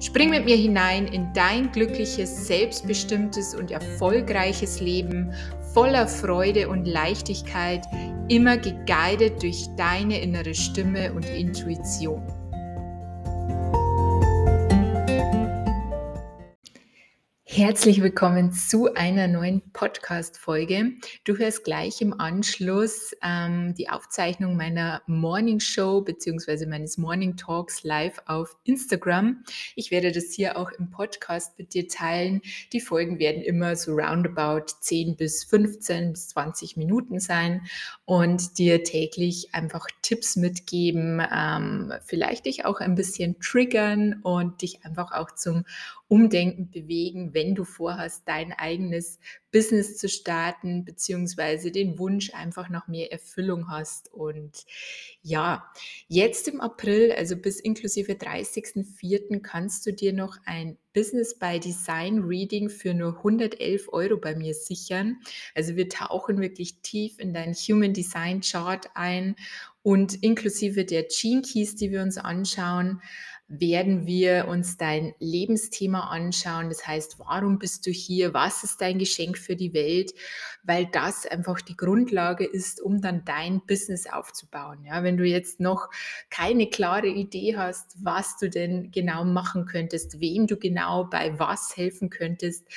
Spring mit mir hinein in dein glückliches, selbstbestimmtes und erfolgreiches Leben voller Freude und Leichtigkeit, immer geguidet durch deine innere Stimme und Intuition. Herzlich willkommen zu einer neuen Podcast-Folge. Du hörst gleich im Anschluss ähm, die Aufzeichnung meiner Morning Show bzw. meines Morning Talks live auf Instagram. Ich werde das hier auch im Podcast mit dir teilen. Die Folgen werden immer so roundabout 10 bis 15 bis 20 Minuten sein und dir täglich einfach Tipps mitgeben, ähm, vielleicht dich auch ein bisschen triggern und dich einfach auch zum Umdenken bewegen, wenn du vorhast, dein eigenes Business zu starten, beziehungsweise den Wunsch einfach nach mehr Erfüllung hast. Und ja, jetzt im April, also bis inklusive 30.04., kannst du dir noch ein Business by Design Reading für nur 111 Euro bei mir sichern. Also wir tauchen wirklich tief in dein Human Design Chart ein und inklusive der Gene Keys, die wir uns anschauen, werden wir uns dein Lebensthema anschauen. Das heißt, warum bist du hier? Was ist dein Geschenk für die Welt? Weil das einfach die Grundlage ist, um dann dein Business aufzubauen. Ja, wenn du jetzt noch keine klare Idee hast, was du denn genau machen könntest, wem du genau bei was helfen könntest,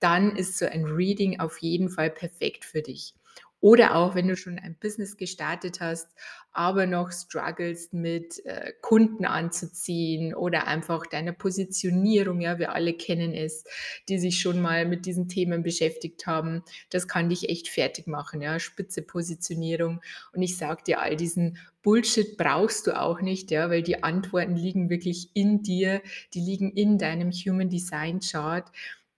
dann ist so ein Reading auf jeden Fall perfekt für dich. Oder auch, wenn du schon ein Business gestartet hast, aber noch struggles mit äh, Kunden anzuziehen oder einfach deine Positionierung, ja, wir alle kennen es, die sich schon mal mit diesen Themen beschäftigt haben. Das kann dich echt fertig machen, ja, spitze Positionierung. Und ich sage dir, all diesen Bullshit brauchst du auch nicht, ja, weil die Antworten liegen wirklich in dir, die liegen in deinem Human Design Chart.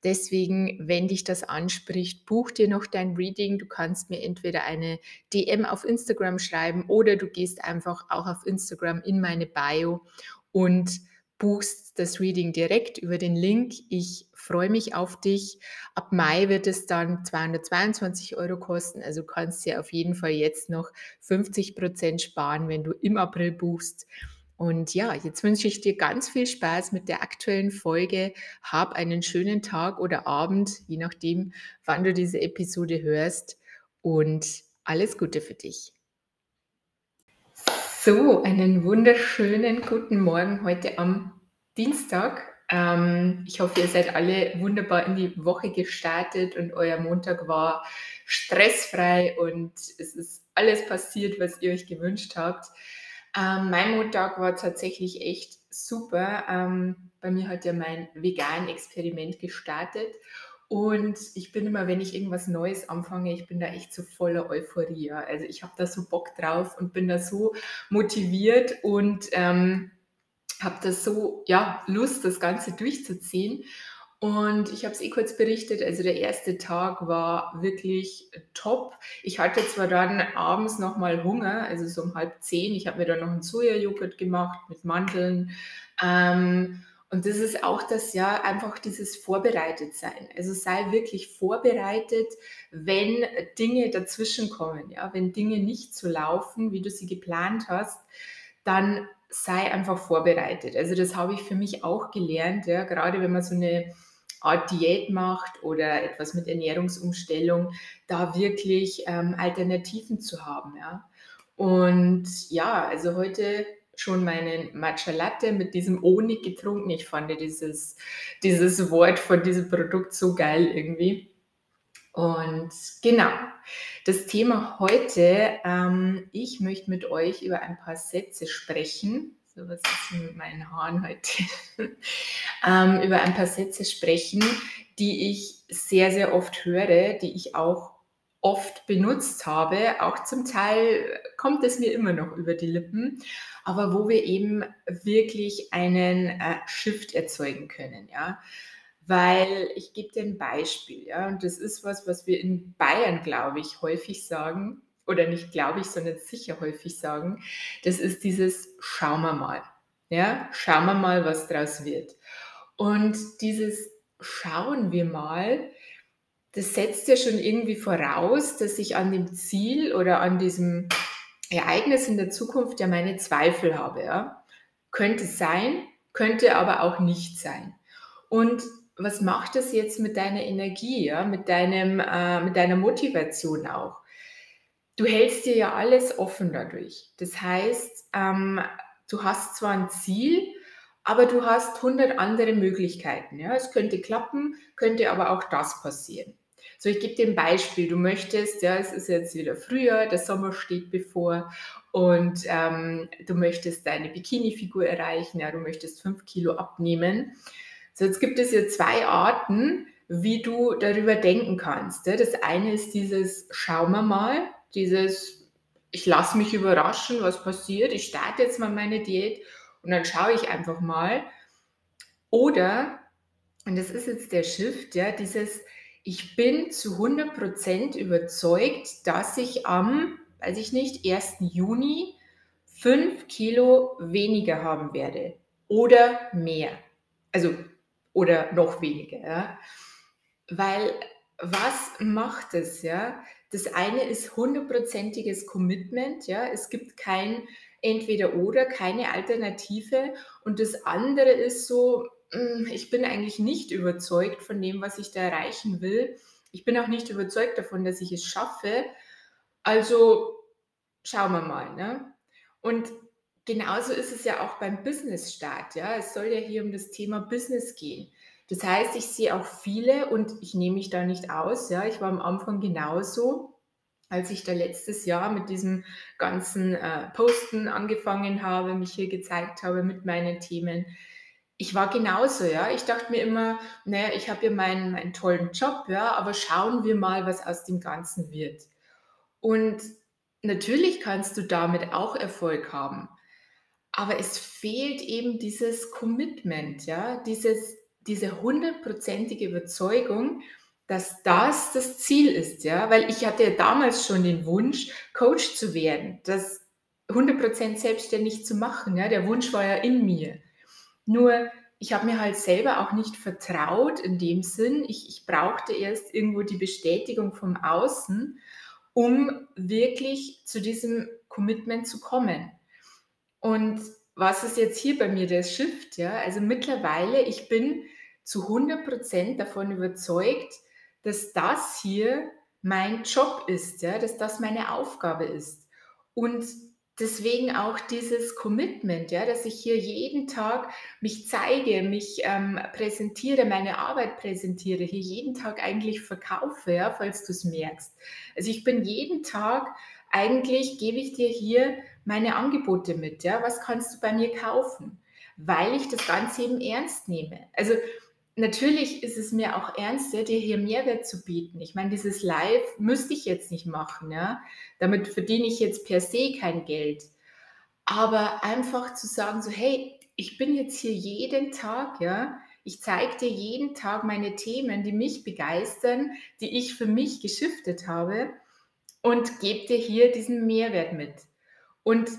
Deswegen, wenn dich das anspricht, buch dir noch dein Reading. Du kannst mir entweder eine DM auf Instagram schreiben oder du gehst einfach auch auf Instagram in meine Bio und buchst das Reading direkt über den Link. Ich freue mich auf dich. Ab Mai wird es dann 222 Euro kosten. Also kannst du auf jeden Fall jetzt noch 50 Prozent sparen, wenn du im April buchst. Und ja, jetzt wünsche ich dir ganz viel Spaß mit der aktuellen Folge. Hab einen schönen Tag oder Abend, je nachdem, wann du diese Episode hörst. Und alles Gute für dich. So, einen wunderschönen guten Morgen heute am Dienstag. Ähm, ich hoffe, ihr seid alle wunderbar in die Woche gestartet und euer Montag war stressfrei und es ist alles passiert, was ihr euch gewünscht habt. Ähm, mein Montag war tatsächlich echt super. Ähm, bei mir hat ja mein vegan Experiment gestartet und ich bin immer, wenn ich irgendwas Neues anfange, ich bin da echt so voller Euphorie. Also ich habe da so Bock drauf und bin da so motiviert und ähm, habe da so ja Lust, das Ganze durchzuziehen. Und ich habe es eh kurz berichtet, also der erste Tag war wirklich top. Ich hatte zwar dann abends nochmal Hunger, also so um halb zehn. Ich habe mir dann noch einen Sojajoghurt gemacht mit Mandeln. Ähm, und das ist auch das ja einfach dieses Vorbereitetsein. Also sei wirklich vorbereitet, wenn Dinge dazwischen kommen, ja, wenn Dinge nicht so laufen, wie du sie geplant hast, dann sei einfach vorbereitet. Also das habe ich für mich auch gelernt, ja, gerade wenn man so eine Art Diät macht oder etwas mit Ernährungsumstellung, da wirklich ähm, Alternativen zu haben. Ja. Und ja, also heute schon meinen Matcha Latte mit diesem Honig getrunken. Ich fand dieses, dieses Wort von diesem Produkt so geil irgendwie. Und genau, das Thema heute, ähm, ich möchte mit euch über ein paar Sätze sprechen, so was ist mit meinen Haaren heute, ähm, über ein paar Sätze sprechen, die ich sehr, sehr oft höre, die ich auch oft benutzt habe. Auch zum Teil kommt es mir immer noch über die Lippen, aber wo wir eben wirklich einen äh, Shift erzeugen können. Ja? weil ich gebe dir ein Beispiel, ja, und das ist was, was wir in Bayern, glaube ich, häufig sagen, oder nicht glaube ich, sondern sicher häufig sagen, das ist dieses Schauen wir mal. Ja, schauen wir mal, was draus wird. Und dieses Schauen wir mal, das setzt ja schon irgendwie voraus, dass ich an dem Ziel oder an diesem Ereignis in der Zukunft ja meine Zweifel habe. Ja? Könnte sein, könnte aber auch nicht sein. Und was macht das jetzt mit deiner Energie, ja? mit, deinem, äh, mit deiner Motivation auch? Du hältst dir ja alles offen dadurch. Das heißt, ähm, du hast zwar ein Ziel, aber du hast 100 andere Möglichkeiten. Ja? Es könnte klappen, könnte aber auch das passieren. So, ich gebe dir ein Beispiel. Du möchtest, ja, es ist jetzt wieder Frühjahr, der Sommer steht bevor und ähm, du möchtest deine Bikini-Figur erreichen, ja, du möchtest fünf Kilo abnehmen. So, jetzt gibt es hier zwei Arten, wie du darüber denken kannst. Ja. Das eine ist dieses, schauen wir mal, dieses, ich lasse mich überraschen, was passiert, ich starte jetzt mal meine Diät und dann schaue ich einfach mal. Oder, und das ist jetzt der Shift, ja, dieses, ich bin zu 100% überzeugt, dass ich am, weiß ich nicht, 1. Juni 5 Kilo weniger haben werde oder mehr. Also, oder noch weniger. Ja? Weil was macht es, ja? Das eine ist hundertprozentiges Commitment, ja. Es gibt kein entweder oder, keine Alternative. Und das andere ist so, hm, ich bin eigentlich nicht überzeugt von dem, was ich da erreichen will. Ich bin auch nicht überzeugt davon, dass ich es schaffe. Also schauen wir mal. Ne? Und genauso ist es ja auch beim Business-Start. Ja? Es soll ja hier um das Thema Business gehen. Das heißt, ich sehe auch viele und ich nehme mich da nicht aus. Ja? Ich war am Anfang genauso, als ich da letztes Jahr mit diesem ganzen äh, Posten angefangen habe, mich hier gezeigt habe mit meinen Themen ich war genauso, ja. Ich dachte mir immer, naja, ich habe ja meinen, meinen tollen Job, ja, aber schauen wir mal, was aus dem Ganzen wird. Und natürlich kannst du damit auch Erfolg haben, aber es fehlt eben dieses Commitment, ja, dieses, diese hundertprozentige Überzeugung, dass das das Ziel ist, ja, weil ich hatte ja damals schon den Wunsch, Coach zu werden, das 100% selbstständig zu machen, ja, der Wunsch war ja in mir. Nur ich habe mir halt selber auch nicht vertraut in dem Sinn. Ich, ich brauchte erst irgendwo die Bestätigung vom Außen, um wirklich zu diesem Commitment zu kommen. Und was ist jetzt hier bei mir der Shift? Ja? Also mittlerweile, ich bin zu 100% davon überzeugt, dass das hier mein Job ist, ja? dass das meine Aufgabe ist. Und deswegen auch dieses Commitment, ja, dass ich hier jeden Tag mich zeige, mich ähm, präsentiere, meine Arbeit präsentiere, hier jeden Tag eigentlich verkaufe, ja, falls du es merkst. Also ich bin jeden Tag, eigentlich gebe ich dir hier meine Angebote mit, ja, was kannst du bei mir kaufen, weil ich das Ganze eben ernst nehme. Also natürlich ist es mir auch ernst, dir hier Mehrwert zu bieten. Ich meine, dieses Live müsste ich jetzt nicht machen, ja. Damit verdiene ich jetzt per se kein Geld. Aber einfach zu sagen, so, hey, ich bin jetzt hier jeden Tag, ja, ich zeige dir jeden Tag meine Themen, die mich begeistern, die ich für mich geschiftet habe und gebe dir hier diesen Mehrwert mit. Und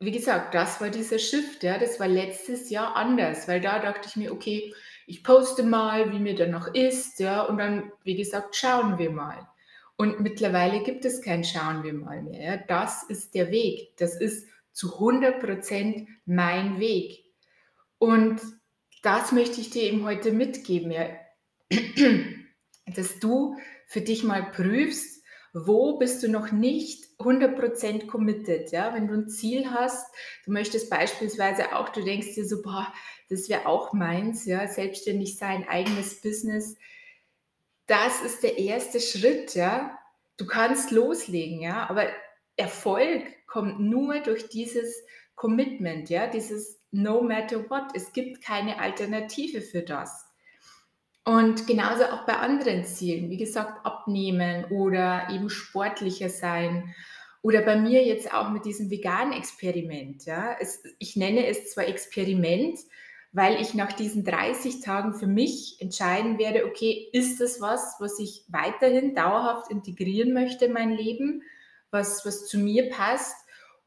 wie gesagt, das war dieser Shift, ja, das war letztes Jahr anders, weil da dachte ich mir, okay, ich poste mal, wie mir dann noch ist, ja, und dann, wie gesagt, schauen wir mal. Und mittlerweile gibt es kein Schauen wir mal mehr. Ja. Das ist der Weg. Das ist zu 100 Prozent mein Weg. Und das möchte ich dir eben heute mitgeben, ja. dass du für dich mal prüfst, wo bist du noch nicht 100% committed, ja? Wenn du ein Ziel hast, du möchtest beispielsweise auch, du denkst dir so, boah, das wäre auch meins, ja, selbstständig sein, eigenes Business. Das ist der erste Schritt, ja. Du kannst loslegen, ja, aber Erfolg kommt nur durch dieses Commitment, ja, dieses No matter what. Es gibt keine Alternative für das. Und genauso auch bei anderen Zielen, wie gesagt, abnehmen oder eben sportlicher sein. Oder bei mir jetzt auch mit diesem veganen Experiment. Ja. Es, ich nenne es zwar Experiment, weil ich nach diesen 30 Tagen für mich entscheiden werde, okay, ist das was, was ich weiterhin dauerhaft integrieren möchte in mein Leben, was, was zu mir passt?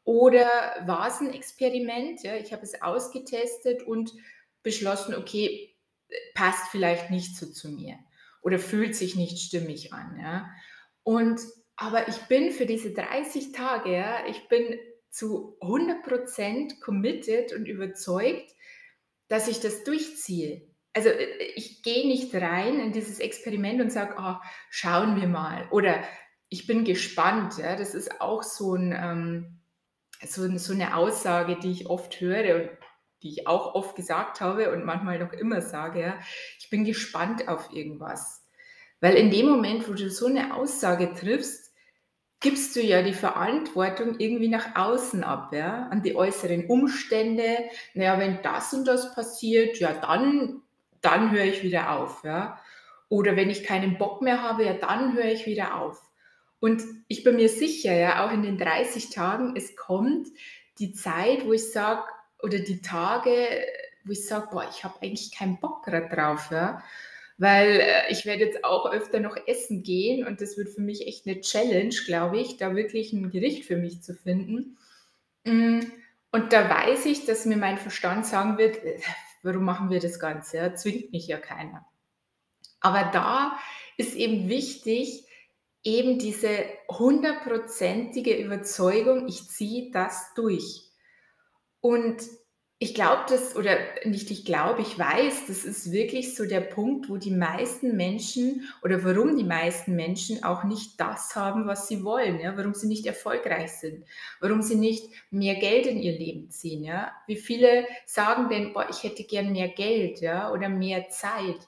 Oder war es ein Experiment? Ja? Ich habe es ausgetestet und beschlossen, okay, passt vielleicht nicht so zu mir oder fühlt sich nicht stimmig an. Ja? Und aber ich bin für diese 30 Tage, ja, ich bin zu 100% committed und überzeugt, dass ich das durchziehe. Also äh, ich gehe nicht rein in dieses Experiment und sage, oh, schauen wir mal. Oder ich bin gespannt. Ja? Das ist auch so, ein, ähm, so, so eine Aussage, die ich oft höre und die ich auch oft gesagt habe und manchmal noch immer sage. Ja? Ich bin gespannt auf irgendwas. Weil in dem Moment, wo du so eine Aussage triffst, gibst du ja die Verantwortung irgendwie nach außen ab, ja, an die äußeren Umstände. Naja, wenn das und das passiert, ja, dann, dann höre ich wieder auf, ja. Oder wenn ich keinen Bock mehr habe, ja, dann höre ich wieder auf. Und ich bin mir sicher, ja, auch in den 30 Tagen, es kommt die Zeit, wo ich sage, oder die Tage, wo ich sage, boah, ich habe eigentlich keinen Bock gerade drauf, ja weil äh, ich werde jetzt auch öfter noch essen gehen und das wird für mich echt eine Challenge, glaube ich, da wirklich ein Gericht für mich zu finden. Mm, und da weiß ich, dass mir mein Verstand sagen wird, äh, warum machen wir das Ganze? Ja, zwingt mich ja keiner. Aber da ist eben wichtig, eben diese hundertprozentige Überzeugung, ich ziehe das durch. Und ich glaube das, oder nicht ich glaube, ich weiß, das ist wirklich so der Punkt, wo die meisten Menschen oder warum die meisten Menschen auch nicht das haben, was sie wollen, ja, warum sie nicht erfolgreich sind, warum sie nicht mehr Geld in ihr Leben ziehen, ja. Wie viele sagen denn, boah, ich hätte gern mehr Geld, ja, oder mehr Zeit.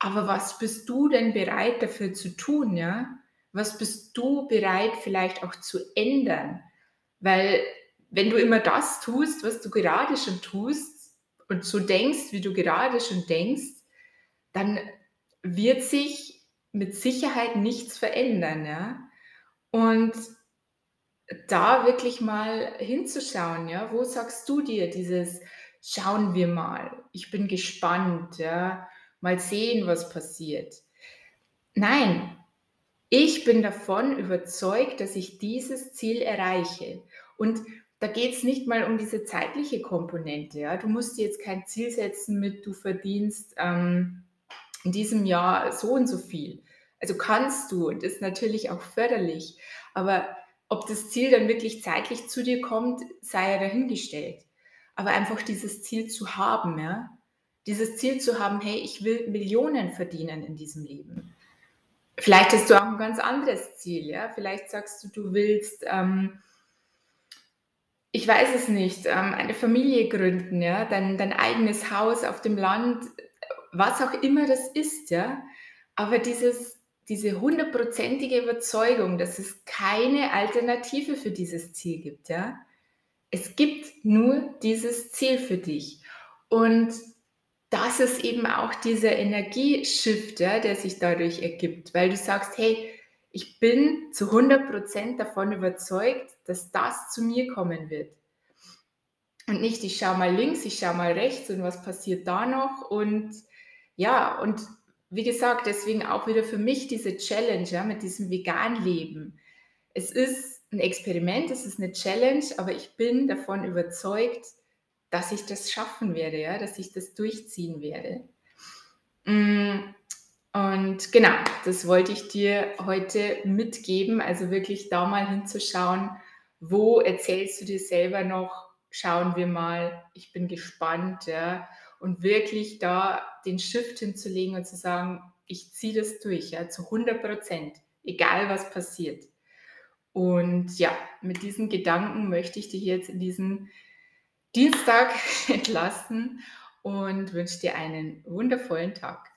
Aber was bist du denn bereit dafür zu tun, ja? Was bist du bereit vielleicht auch zu ändern? Weil wenn du immer das tust, was du gerade schon tust und so denkst, wie du gerade schon denkst, dann wird sich mit Sicherheit nichts verändern. Ja? Und da wirklich mal hinzuschauen, ja, wo sagst du dir dieses schauen wir mal, ich bin gespannt, ja, mal sehen, was passiert. Nein, ich bin davon überzeugt, dass ich dieses Ziel erreiche. Und da geht es nicht mal um diese zeitliche Komponente. Ja? Du musst dir jetzt kein Ziel setzen mit, du verdienst ähm, in diesem Jahr so und so viel. Also kannst du und ist natürlich auch förderlich. Aber ob das Ziel dann wirklich zeitlich zu dir kommt, sei ja dahingestellt. Aber einfach dieses Ziel zu haben, ja, dieses Ziel zu haben, hey, ich will Millionen verdienen in diesem Leben. Vielleicht hast du auch ein ganz anderes Ziel, ja. Vielleicht sagst du, du willst ähm, ich weiß es nicht, ähm, eine Familie gründen, ja, dein, dein eigenes Haus auf dem Land, was auch immer das ist, ja. Aber dieses, diese hundertprozentige Überzeugung, dass es keine Alternative für dieses Ziel gibt, ja. Es gibt nur dieses Ziel für dich. Und das ist eben auch dieser Energieshift, ja, der sich dadurch ergibt, weil du sagst, hey, ich bin zu 100% davon überzeugt, dass das zu mir kommen wird. Und nicht, ich schaue mal links, ich schaue mal rechts und was passiert da noch. Und ja, und wie gesagt, deswegen auch wieder für mich diese Challenge ja, mit diesem vegan Leben. Es ist ein Experiment, es ist eine Challenge, aber ich bin davon überzeugt, dass ich das schaffen werde, ja, dass ich das durchziehen werde. Und genau, das wollte ich dir heute mitgeben, also wirklich da mal hinzuschauen, wo erzählst du dir selber noch, schauen wir mal, ich bin gespannt, ja, und wirklich da den Shift hinzulegen und zu sagen, ich ziehe das durch, ja, zu 100 Prozent, egal was passiert. Und ja, mit diesen Gedanken möchte ich dich jetzt in diesen Dienstag entlassen und wünsche dir einen wundervollen Tag.